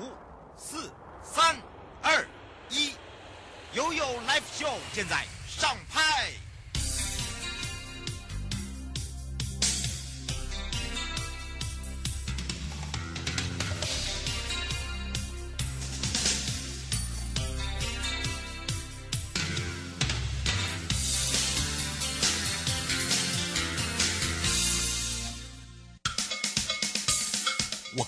五、四、三、二、一，悠悠 Live Show 现在上拍。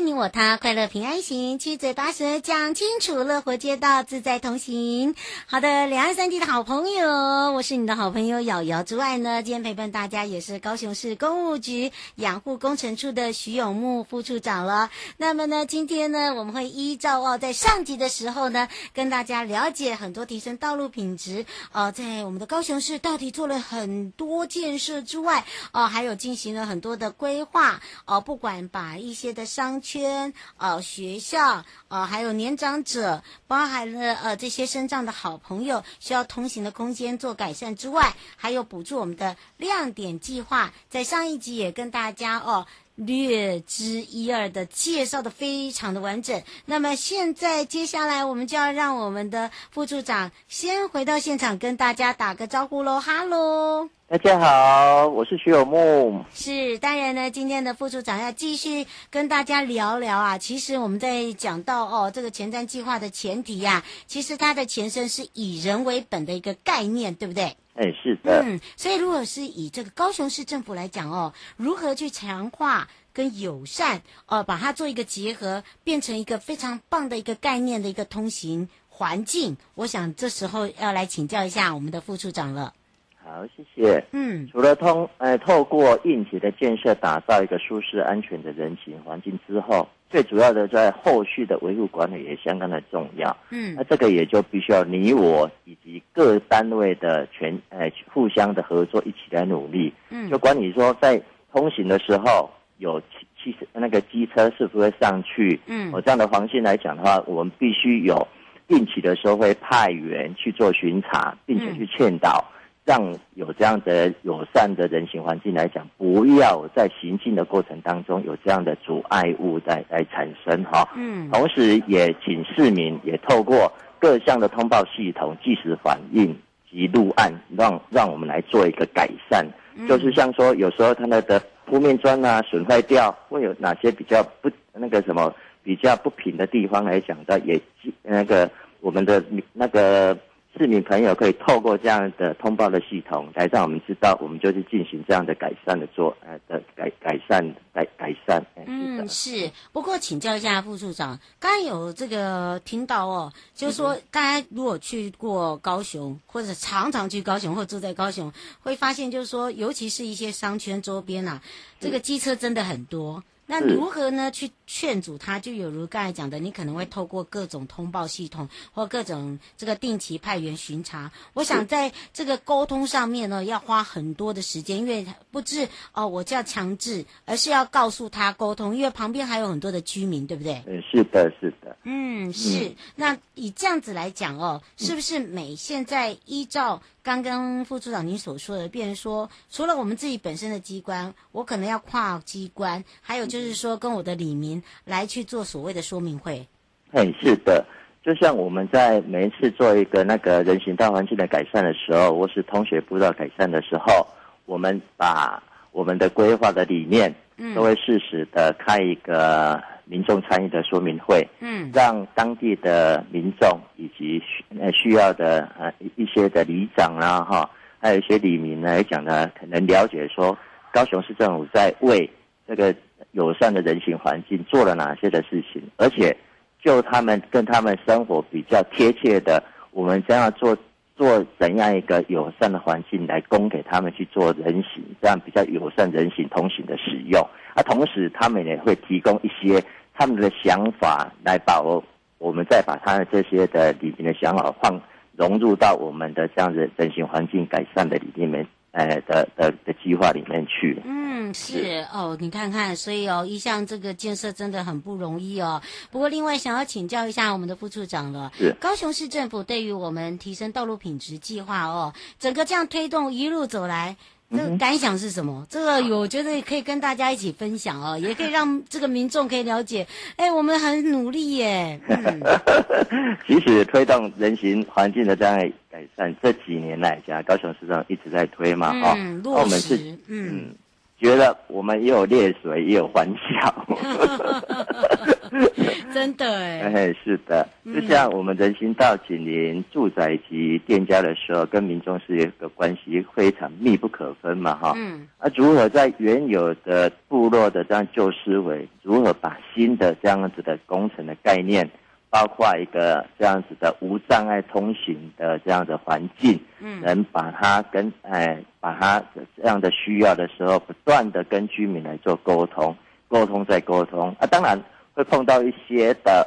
你我他，快乐平安行，七嘴八舌讲清楚，乐活街道自在同行。好的，两岸三地的好朋友，我是你的好朋友瑶瑶。之外呢，今天陪伴大家也是高雄市公务局养护工程处的徐永木副处长了。那么呢，今天呢，我们会依照哦，在上集的时候呢，跟大家了解很多提升道路品质哦，在我们的高雄市到底做了很多建设之外，哦，还有进行了很多的规划哦，不管把一些的。商圈、啊，学校、啊，还有年长者，包含了呃这些身障的好朋友需要通行的空间做改善之外，还有补助我们的亮点计划，在上一集也跟大家哦略知一二的介绍的非常的完整。那么现在接下来我们就要让我们的副处长先回到现场跟大家打个招呼喽，哈喽。大家好，我是徐有木。是，当然呢，今天的副处长要继续跟大家聊聊啊。其实我们在讲到哦，这个前瞻计划的前提呀、啊，其实它的前身是以人为本的一个概念，对不对？哎，是的。嗯，所以如果是以这个高雄市政府来讲哦，如何去强化跟友善哦，把它做一个结合，变成一个非常棒的一个概念的一个通行环境，我想这时候要来请教一下我们的副处长了。好，谢谢。嗯，除了通呃透过硬体的建设，打造一个舒适安全的人行环境之后，最主要的在后续的维护管理也相当的重要。嗯，那这个也就必须要你我以及各单位的全呃互相的合作，一起来努力。嗯，就管你说在通行的时候有汽汽车那个机车是不是会上去？嗯，我这样的防线来讲的话，我们必须有定期的时候会派员去做巡查，并且去劝导。嗯让有这样的友善的人行环境来讲，不要在行进的过程当中有这样的阻碍物在来产生哈。嗯，同时也请市民也透过各项的通报系统即时反应及录案，让让我们来做一个改善。嗯、就是像说有时候它那个铺面砖啊损坏掉，会有哪些比较不那个什么比较不平的地方来讲的，也那个我们的那个。市民朋友可以透过这样的通报的系统来让我们知道，我们就是进行这样的改善的做呃的改改善改改善。嗯，是。不过请教一下副处长，刚才有这个听到哦，就是说大家如果去过高雄，或者常常去高雄或住在高雄，会发现就是说，尤其是一些商圈周边啊，这个机车真的很多。那如何呢？去劝阻他？就有如刚才讲的，你可能会透过各种通报系统或各种这个定期派员巡查。我想在这个沟通上面呢，要花很多的时间，因为不是哦，我叫强制，而是要告诉他沟通，因为旁边还有很多的居民，对不对？嗯，是的，是的。嗯，是。嗯、那以这样子来讲哦，是不是每现在依照刚刚副处长您所说的，变成说，除了我们自己本身的机关，我可能要跨机关，还有就是说跟我的里民来去做所谓的说明会。哎，是的，就像我们在每一次做一个那个人行道环境的改善的时候，或是通学步道改善的时候，我们把我们的规划的理念，嗯，都会适时的开一个。民众参与的说明会，嗯，让当地的民众以及需呃需要的呃一些的里长啦哈，还有一些里民来讲呢，可能了解说高雄市政府在为这个友善的人行环境做了哪些的事情，而且就他们跟他们生活比较贴切的，我们将要做做怎样一个友善的环境来供给他们去做人行，这样比较友善人行通行的使用，啊，同时他们也会提供一些。他们的想法来把握，我们再把他的这些的里面的想法放融入到我们的这样子人行环境改善的里面呃的的的计划里面去。嗯，是，是哦，你看看，所以哦，一项这个建设真的很不容易哦。不过另外想要请教一下我们的副处长了，是高雄市政府对于我们提升道路品质计划哦，整个这样推动一路走来。这个感想是什么？这个我觉得可以跟大家一起分享哦，也可以让这个民众可以了解。哎，我们很努力耶。嗯、其实推动人行环境的这样改善，这几年来讲，高雄市政一直在推嘛，嗯、哦，落实，我们是嗯。嗯觉得我们也有劣水，也有欢笑，真的哎，哎，是的，就像我们人行道紧邻住宅及店家的时候，跟民众是一个关系非常密不可分嘛，哈，嗯，啊，如何在原有的部落的这样旧思维，如何把新的这样子的工程的概念，包括一个这样子的无障碍通行的这样的环境，嗯，能把它跟哎，把它这样的需要的时候，不断的跟居民来做沟通，沟通再沟通。啊，当然会碰到一些的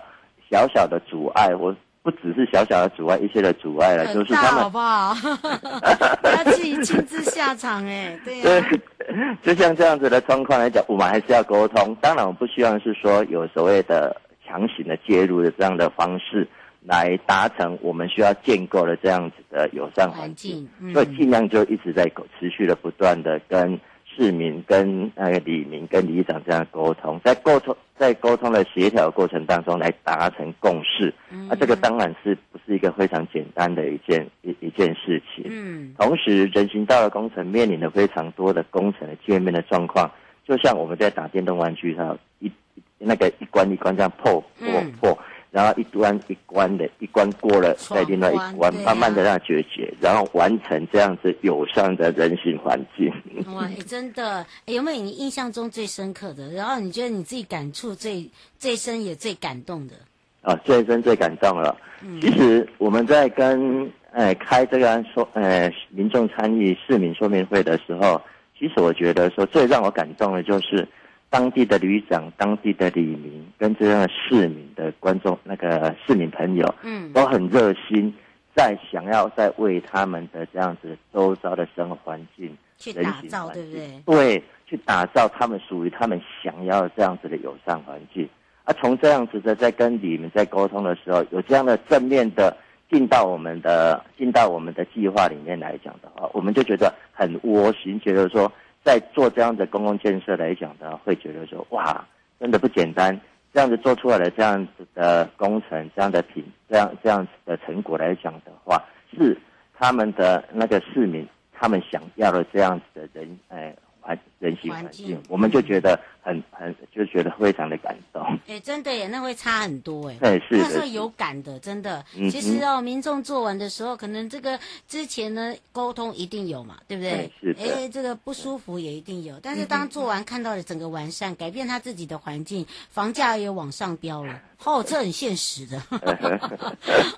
小小的阻碍，我不只是小小的阻碍，一些的阻碍了，就是他们好不好？要自己亲自下场哎，对呀、啊，就像这样子的状况来讲，我们还是要沟通。当然，我不希望是说有所谓的。强行的介入的这样的方式，来达成我们需要建构的这样子的友善环境，嗯、所以尽量就一直在持续的不断的跟市民、跟那个李明、跟李长这样沟通，在沟通在沟通的协调过程当中来达成共识。嗯、啊，这个当然是不是一个非常简单的一件一一件事情。嗯，同时人行道的工程面临了非常多的工程的界面的状况，就像我们在打电动玩具上一。那个一关一关这样破破破，然后一关一关的，一关过了再另外一关，慢慢的让它决绝，然后完成这样子友善的人行环境。哇，真的，有没有你印象中最深刻的？然后你觉得你自己感触最最深也最感动的？啊，最深最感动了。其实我们在跟呃开这个说呃民众参与市民说明会的时候，其实我觉得说最让我感动的就是。当地的旅长、当地的李明跟这样的市民的观众、那个市民朋友，嗯，都很热心，在想要在为他们的这样子周遭的生活环境去打造，对不对？对，去打造他们属于他们想要这样子的友善环境。啊，从这样子的在跟你们在沟通的时候，有这样的正面的进到我们的进到我们的计划里面来讲的话，我们就觉得很窝心，觉得说。在做这样的公共建设来讲的，会觉得说哇，真的不简单。这样子做出来的这样子的工程，这样的品，这样这样子的成果来讲的话，是他们的那个市民他们想要的这样子的人，哎。环人行环境，我们就觉得很很就觉得非常的感动。哎，真的耶，那会差很多哎。对，是的。那是有感的，真的。其实哦，民众做完的时候，可能这个之前呢沟通一定有嘛，对不对？是的。哎，这个不舒服也一定有，但是当做完看到了整个完善，改变他自己的环境，房价也往上飙了。哦，这很现实的。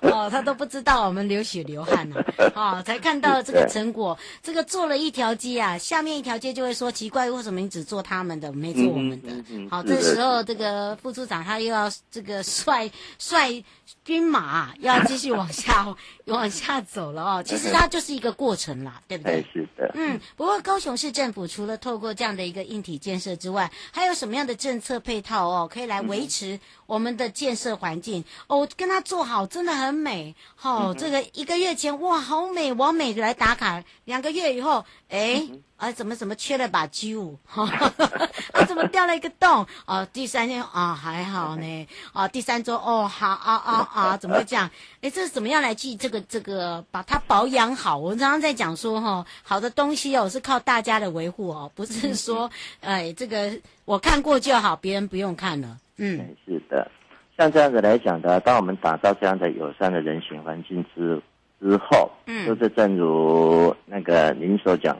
哦，他都不知道我们流血流汗呢、啊。哦，才看到这个成果。这个做了一条街啊，下面一条街就会说奇怪，为什么你只做他们的，没做我们的？好，这时候这个副处长他又要这个率率军马，要继续往下往下走了哦。其实它就是一个过程啦，对不对？是的。嗯，不过高雄市政府除了透过这样的一个硬体建设之外，还有什么样的政策配套哦，可以来维持我们的？建设环境哦，跟他做好真的很美。好、哦，这个一个月前哇，好美，完美的来打卡。两个月以后，哎，啊，怎么怎么缺了把揪？哈，啊，怎么掉了一个洞？哦，第三天啊，还好呢。哦，第三周哦，好啊啊啊，怎么会这样？哎，这是怎么样来记这个这个把它保养好？我常常在讲说哈、哦，好的东西哦是靠大家的维护哦，不是说 哎这个我看过就好，别人不用看了。嗯，是的。像这样子来讲的，当我们打造这样的友善的人行环境之之后，嗯，就是正如那个您所讲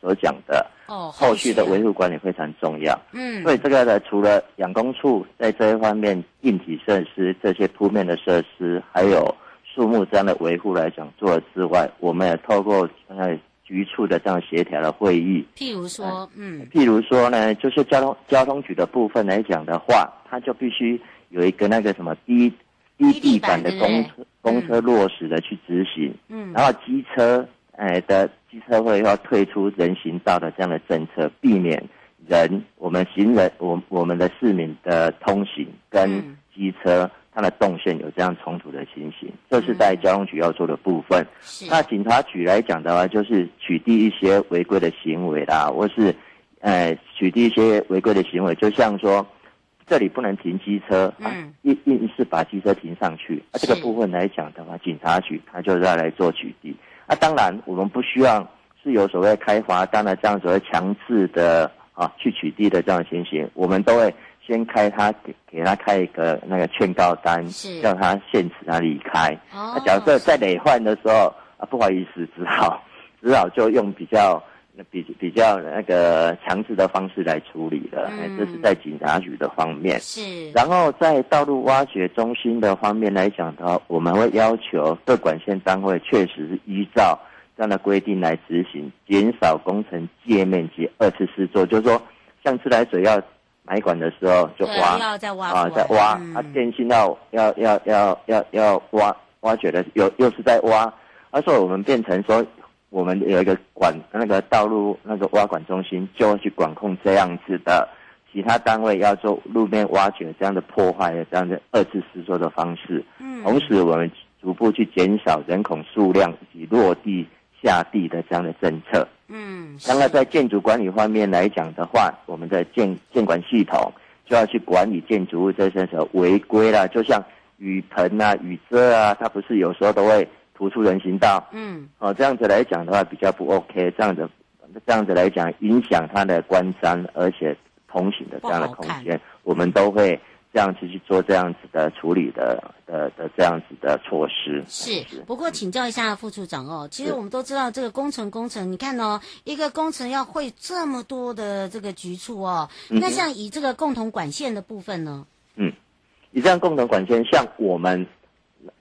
所所讲的，哦，后续的维护管理非常重要，嗯，所以这个呢，除了养工处在这一方面硬体设施这些铺面的设施，还有树木这样的维护来讲做之外，我们也透过呃局处的这样协调的会议，譬如说，嗯，譬如说呢，就是交通交通局的部分来讲的话，它就必须。有一个那个什么低低地板的公车公车落实的去执行，嗯，然后机车呃的机车会要退出人行道的这样的政策，避免人我们行人我我们的市民的通行跟机车它的动线有这样冲突的情形，这是在交通局要做的部分。那警察局来讲的话，就是取缔一些违规的行为啦，或是呃取缔一些违规的行为，就像说。这里不能停机车，啊，硬硬是把机车停上去。啊，这个部分来讲的话，警察局他就要来做取缔。啊，当然我们不需要是有所谓开罚单的这样所谓强制的啊去取缔的这样的情形，我们都会先开他给给他开一个那个劝告单，叫他限制他离开。啊，假设在累犯的时候啊，不好意思，只好只好就用比较。比比较那个强制的方式来处理的，嗯，这是在警察局的方面。是，然后在道路挖掘中心的方面来讲的话，我们会要求各管线单位确实是依照这样的规定来执行，减少工程界面及二次施作。就是说，像自来水要埋管的时候就挖，要再挖啊，再挖，嗯，啊，电信要要要要要要挖挖掘的又又是在挖，而且我们变成说。我们有一个管那个道路那个挖管中心，就会去管控这样子的其他单位要做路面挖掘这样的破坏的这样的二次施作的方式。嗯，同时我们逐步去减少人口数量以及落地下地的这样的政策。嗯，当然在建筑管理方面来讲的话，我们的建建管系统就要去管理建筑物这些时候违规啦，就像雨棚啊、雨遮啊，它不是有时候都会。突出人行道，嗯，哦，这样子来讲的话比较不 OK，这样子，这样子来讲影响它的观瞻，而且通行的这样的空间，我们都会这样子去做这样子的处理的的的这样子的措施。是，是不过请教一下副处长哦，其实我们都知道这个工程工程，你看哦，一个工程要会这么多的这个局处哦，那像以这个共同管线的部分呢？嗯，以这样共同管线，像我们。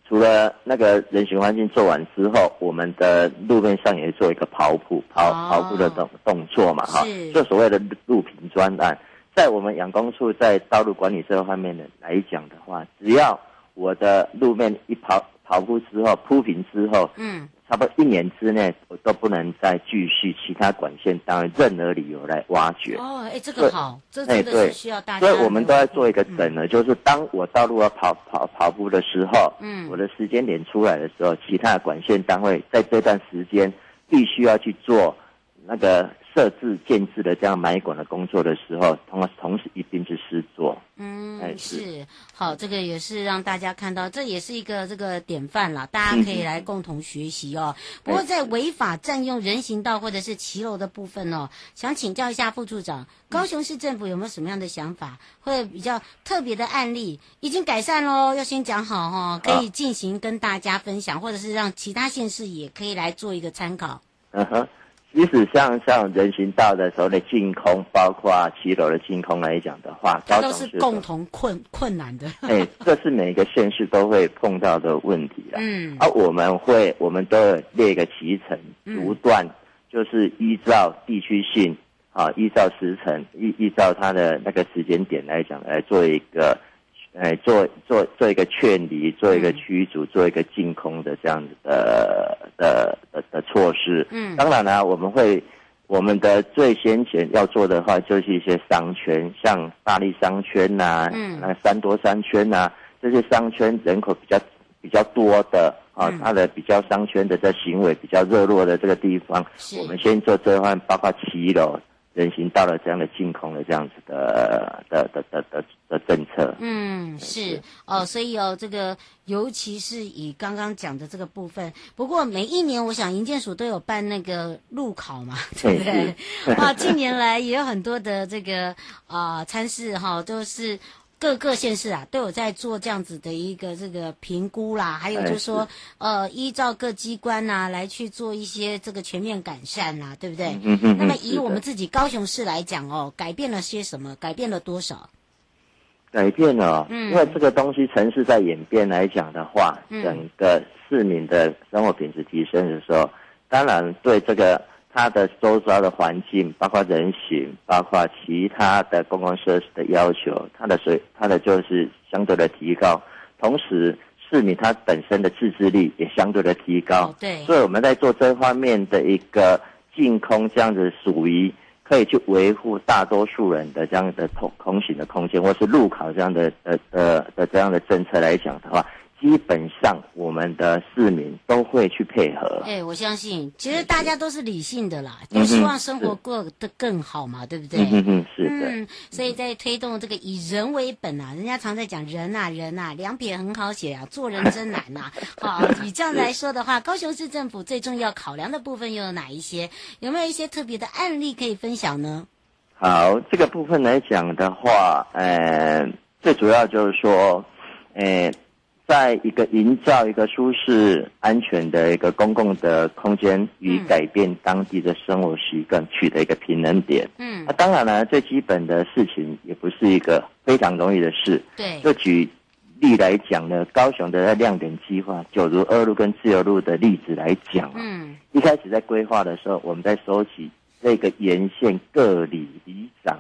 除了那个人行环境做完之后，我们的路面上也做一个刨铺、刨刨铺的动动作嘛，哈，就所谓的路平专案，在我们养工处在道路管理这方面的来讲的话，只要我的路面一刨刨铺之后铺平之后，嗯。差不多一年之内，我都不能再继续其他管线单位任何理由来挖掘。哦，哎，这个好，这真的是需要大家。所以我们都在做一个整呢，就是当我道路要跑跑跑步的时候，嗯，我的时间点出来的时候，其他的管线单位在这段时间必须要去做那个。设置建制的这样埋管的工作的时候，同同时一定是施作。嗯，是，是好，这个也是让大家看到，这也是一个这个典范啦，大家可以来共同学习哦。嗯、不过在违法占用人行道或者是骑楼的部分哦，想请教一下副处长，高雄市政府有没有什么样的想法，或者比较特别的案例已经改善喽？要先讲好哈、哦，可以进行跟大家分享，或者是让其他县市也可以来做一个参考。嗯哼。即使像像人行道的时候的净空，包括骑楼的净空来讲的话，它都是共同困困难的。哎，这是每一个县市都会碰到的问题了。嗯，而、啊、我们会，我们都有列一个期程，逐段，就是依照地区性啊，依照时程，依依照它的那个时间点来讲，来做一个。哎，做做做一个劝离，做一个驱逐，做一个净空的这样子的的的的措施。嗯，当然呢、啊，我们会我们的最先前要做的话，就是一些商圈，像大力商圈呐、啊，嗯，那三多商圈呐、啊，这些商圈人口比较比较多的啊，它的比较商圈的这行为比较热络的这个地方，我们先做这块，包括七楼。人行道的这样的净空的这样子的的的的的的政策，嗯，是哦，所以哦，这个尤其是以刚刚讲的这个部分，不过每一年我想营建署都有办那个路考嘛，对不对？啊，近年来也有很多的这个啊参试哈，都是。各个县市啊，都有在做这样子的一个这个评估啦，还有就是说，呃，依照各机关呐、啊、来去做一些这个全面改善啦，对不对？嗯嗯。那么以我们自己高雄市来讲哦，改变了些什么？改变了多少？改变了，嗯，因为这个东西城市在演变来讲的话，整个市民的生活品质提升的时候，当然对这个。它的周遭的环境，包括人行，包括其他的公共设施的要求，它的水，它的就是相对的提高。同时，市民他本身的自制力也相对的提高。哦、对，所以我们在做这方面的一个净空，这样子属于可以去维护大多数人的这样的通通行的空间，或是路考这样的呃呃的这样的政策来讲的话。基本上，我们的市民都会去配合。哎，我相信，其实大家都是理性的啦，都希望生活过得更好嘛，对不对？嗯嗯，是的。嗯，所以在推动这个以人为本啊，人家常在讲人啊，人啊，两撇很好写啊，做人真难呐。好，以这样来说的话，高雄市政府最重要考量的部分又有哪一些？有没有一些特别的案例可以分享呢？好，这个部分来讲的话，呃，最主要就是说，呃。在一个营造一个舒适安全的一个公共的空间与改变当地的生活习惯，取得一个平衡点。嗯，那当然了，最基本的事情也不是一个非常容易的事。对，就举例来讲呢，高雄的亮点计划，九如二路跟自由路的例子来讲，嗯，一开始在规划的时候，我们在收集这个沿线各里里长。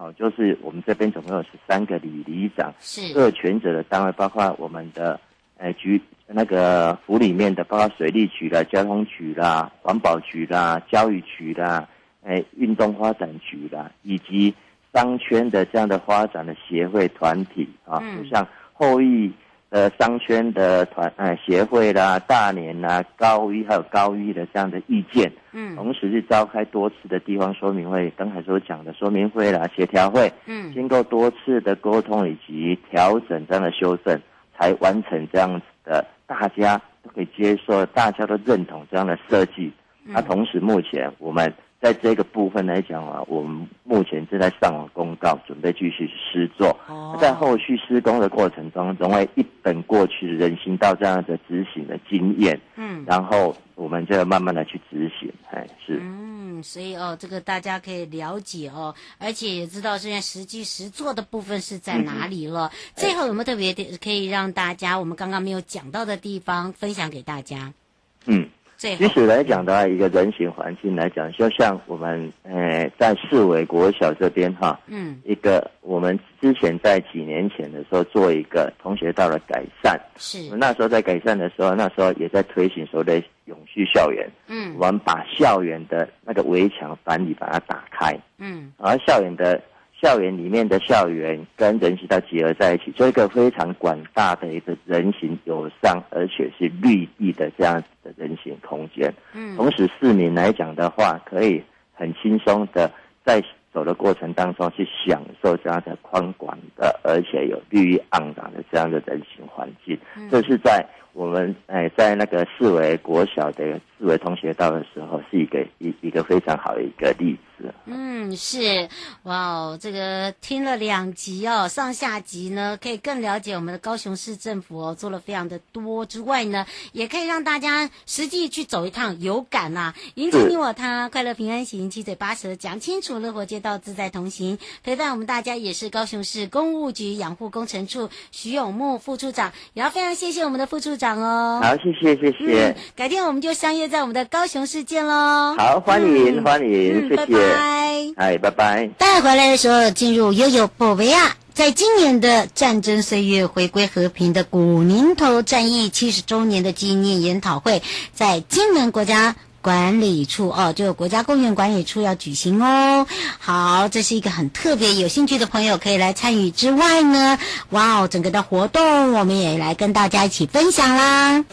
哦，就是我们这边总共有十三个里里长，是各权责的单位，包括我们的，呃局那个府里面的，包括水利局啦、交通局啦、环保局啦、教育局啦、哎运动发展局啦，以及商圈的这样的发展的协会团体啊，就像后裔。呃，商圈的团呃协会啦、大连啦、高一还有高一的这样的意见，嗯，同时是召开多次的地方说明会，刚才所讲的说明会啦、协调会，嗯，经过多次的沟通以及调整这样的修正，才完成这样子的大家都可以接受、大家都认同这样的设计。那、嗯啊、同时目前我们。在这个部分来讲啊，我们目前正在上网公告，准备继续施作。哦，在后续施工的过程中，总会一本过去的人行道这样的执行的经验。嗯，然后我们就要慢慢的去执行。哎，是。嗯，所以哦，这个大家可以了解哦，而且也知道现在实际实作的部分是在哪里了。嗯、最后有没有特别的可以让大家我们刚刚没有讲到的地方分享给大家？嗯。其实来讲的话，一个人行环境来讲，就像我们呃在四维国小这边哈，嗯，一个我们之前在几年前的时候做一个同学道的改善，是，那时候在改善的时候，那时候也在推行所谓的永续校园，嗯，我们把校园的那个围墙板里把它打开，嗯，而校园的。校园里面的校园跟人行道结合在一起，做一个非常广大的一个人行友善，而且是绿地的这样子的人行空间。嗯，同时市民来讲的话，可以很轻松的在走的过程当中去享受这样的宽广的，而且有绿意盎然的这样的人行环境。这是在。我们哎，在那个四维国小的四维同学到的时候，是一个一一个非常好的一个例子。嗯，是哇哦，这个听了两集哦，上下集呢，可以更了解我们的高雄市政府哦，做了非常的多之外呢，也可以让大家实际去走一趟，有感呐、啊。迎接你我他，快乐平安行，七嘴八舌讲清楚，乐活街道自在同行。陪伴我们大家也是高雄市公务局养护工程处徐永木副处长，也要非常谢谢我们的副处长。哦，好，谢谢谢谢、嗯，改天我们就相约在我们的高雄市见喽。好，欢迎、嗯、欢迎，谢谢，拜拜，哎，拜拜。带回来的时候，进入悠悠博维亚，在今年的战争岁月回归和平的古宁头战役七十周年的纪念研讨会，在金门国家。管理处哦，就国家公园管理处要举行哦。好，这是一个很特别，有兴趣的朋友可以来参与。之外呢，哇哦，整个的活动我们也来跟大家一起分享啦。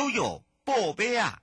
悠悠宝贝啊！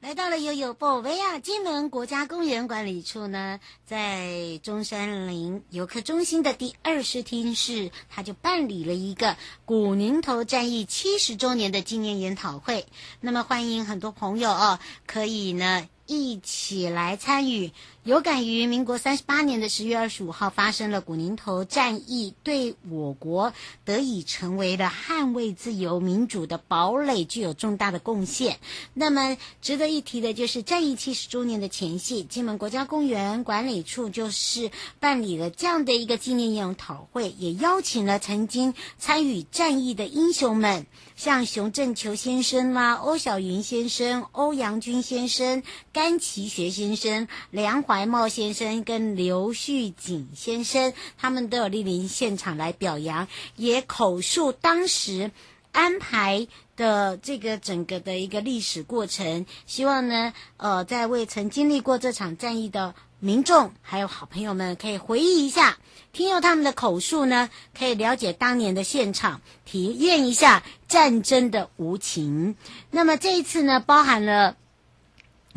来到了悠悠宝贝啊！金门国家公园管理处呢，在中山陵游客中心的第二视听室，他就办理了一个古宁头战役七十周年的纪念研讨会。那么欢迎很多朋友哦，可以呢一起来参与。有感于民国三十八年的十月二十五号发生了古宁头战役，对我国得以成为了捍卫自由民主的堡垒具有重大的贡献。那么值得一提的就是战役七十周年的前夕，金门国家公园管理处就是办理了这样的一个纪念研讨会，也邀请了曾经参与战役的英雄们，像熊正球先生啦、欧小云先生、欧阳军先生、甘其学先生、梁华白茂先生跟刘旭景先生，他们都有莅临现场来表扬，也口述当时安排的这个整个的一个历史过程。希望呢，呃，在为曾经历过这场战役的民众还有好朋友们，可以回忆一下，听由他们的口述呢，可以了解当年的现场，体验一下战争的无情。那么这一次呢，包含了。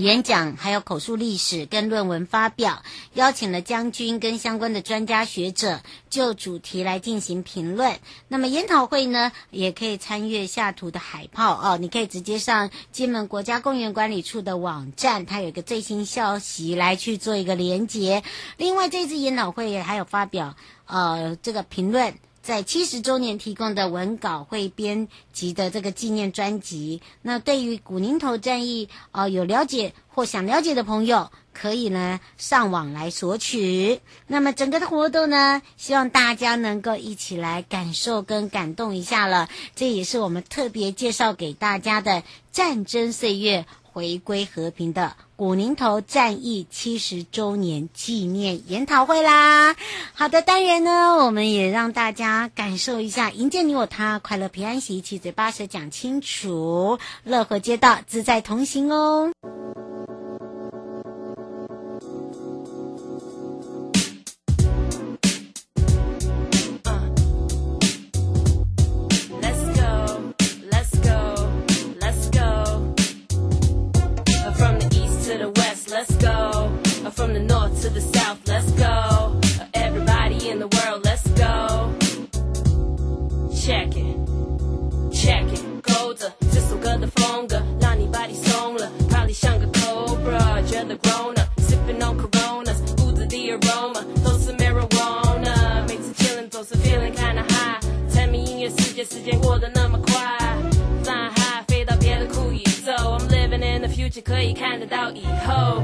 演讲还有口述历史跟论文发表，邀请了将军跟相关的专家学者就主题来进行评论。那么研讨会呢，也可以参阅下图的海报哦，你可以直接上金门国家公园管理处的网站，它有一个最新消息来去做一个连结。另外，这次研讨会也还有发表呃这个评论。在七十周年提供的文稿汇编辑的这个纪念专辑，那对于古宁头战役呃有了解或想了解的朋友，可以呢上网来索取。那么整个的活动呢，希望大家能够一起来感受跟感动一下了。这也是我们特别介绍给大家的战争岁月。回归和平的古宁头战役七十周年纪念研讨会啦！好的，当然呢，我们也让大家感受一下，迎接你我他，快乐平安喜，七嘴八舌讲清楚，乐和街道自在同行哦。from the north to the south, let's go. Everybody in the world, let's go. Check it, check it. Golda, 지속가다폰가, body 바디 송라, 빨리 shanga cobra, 저다 grown up, sipping on coronas, ooh the aroma, throw some marijuana, makes a chillin', throws a feeling kinda high. Tell me in your 世界时间过得那么快。可以看得到以后。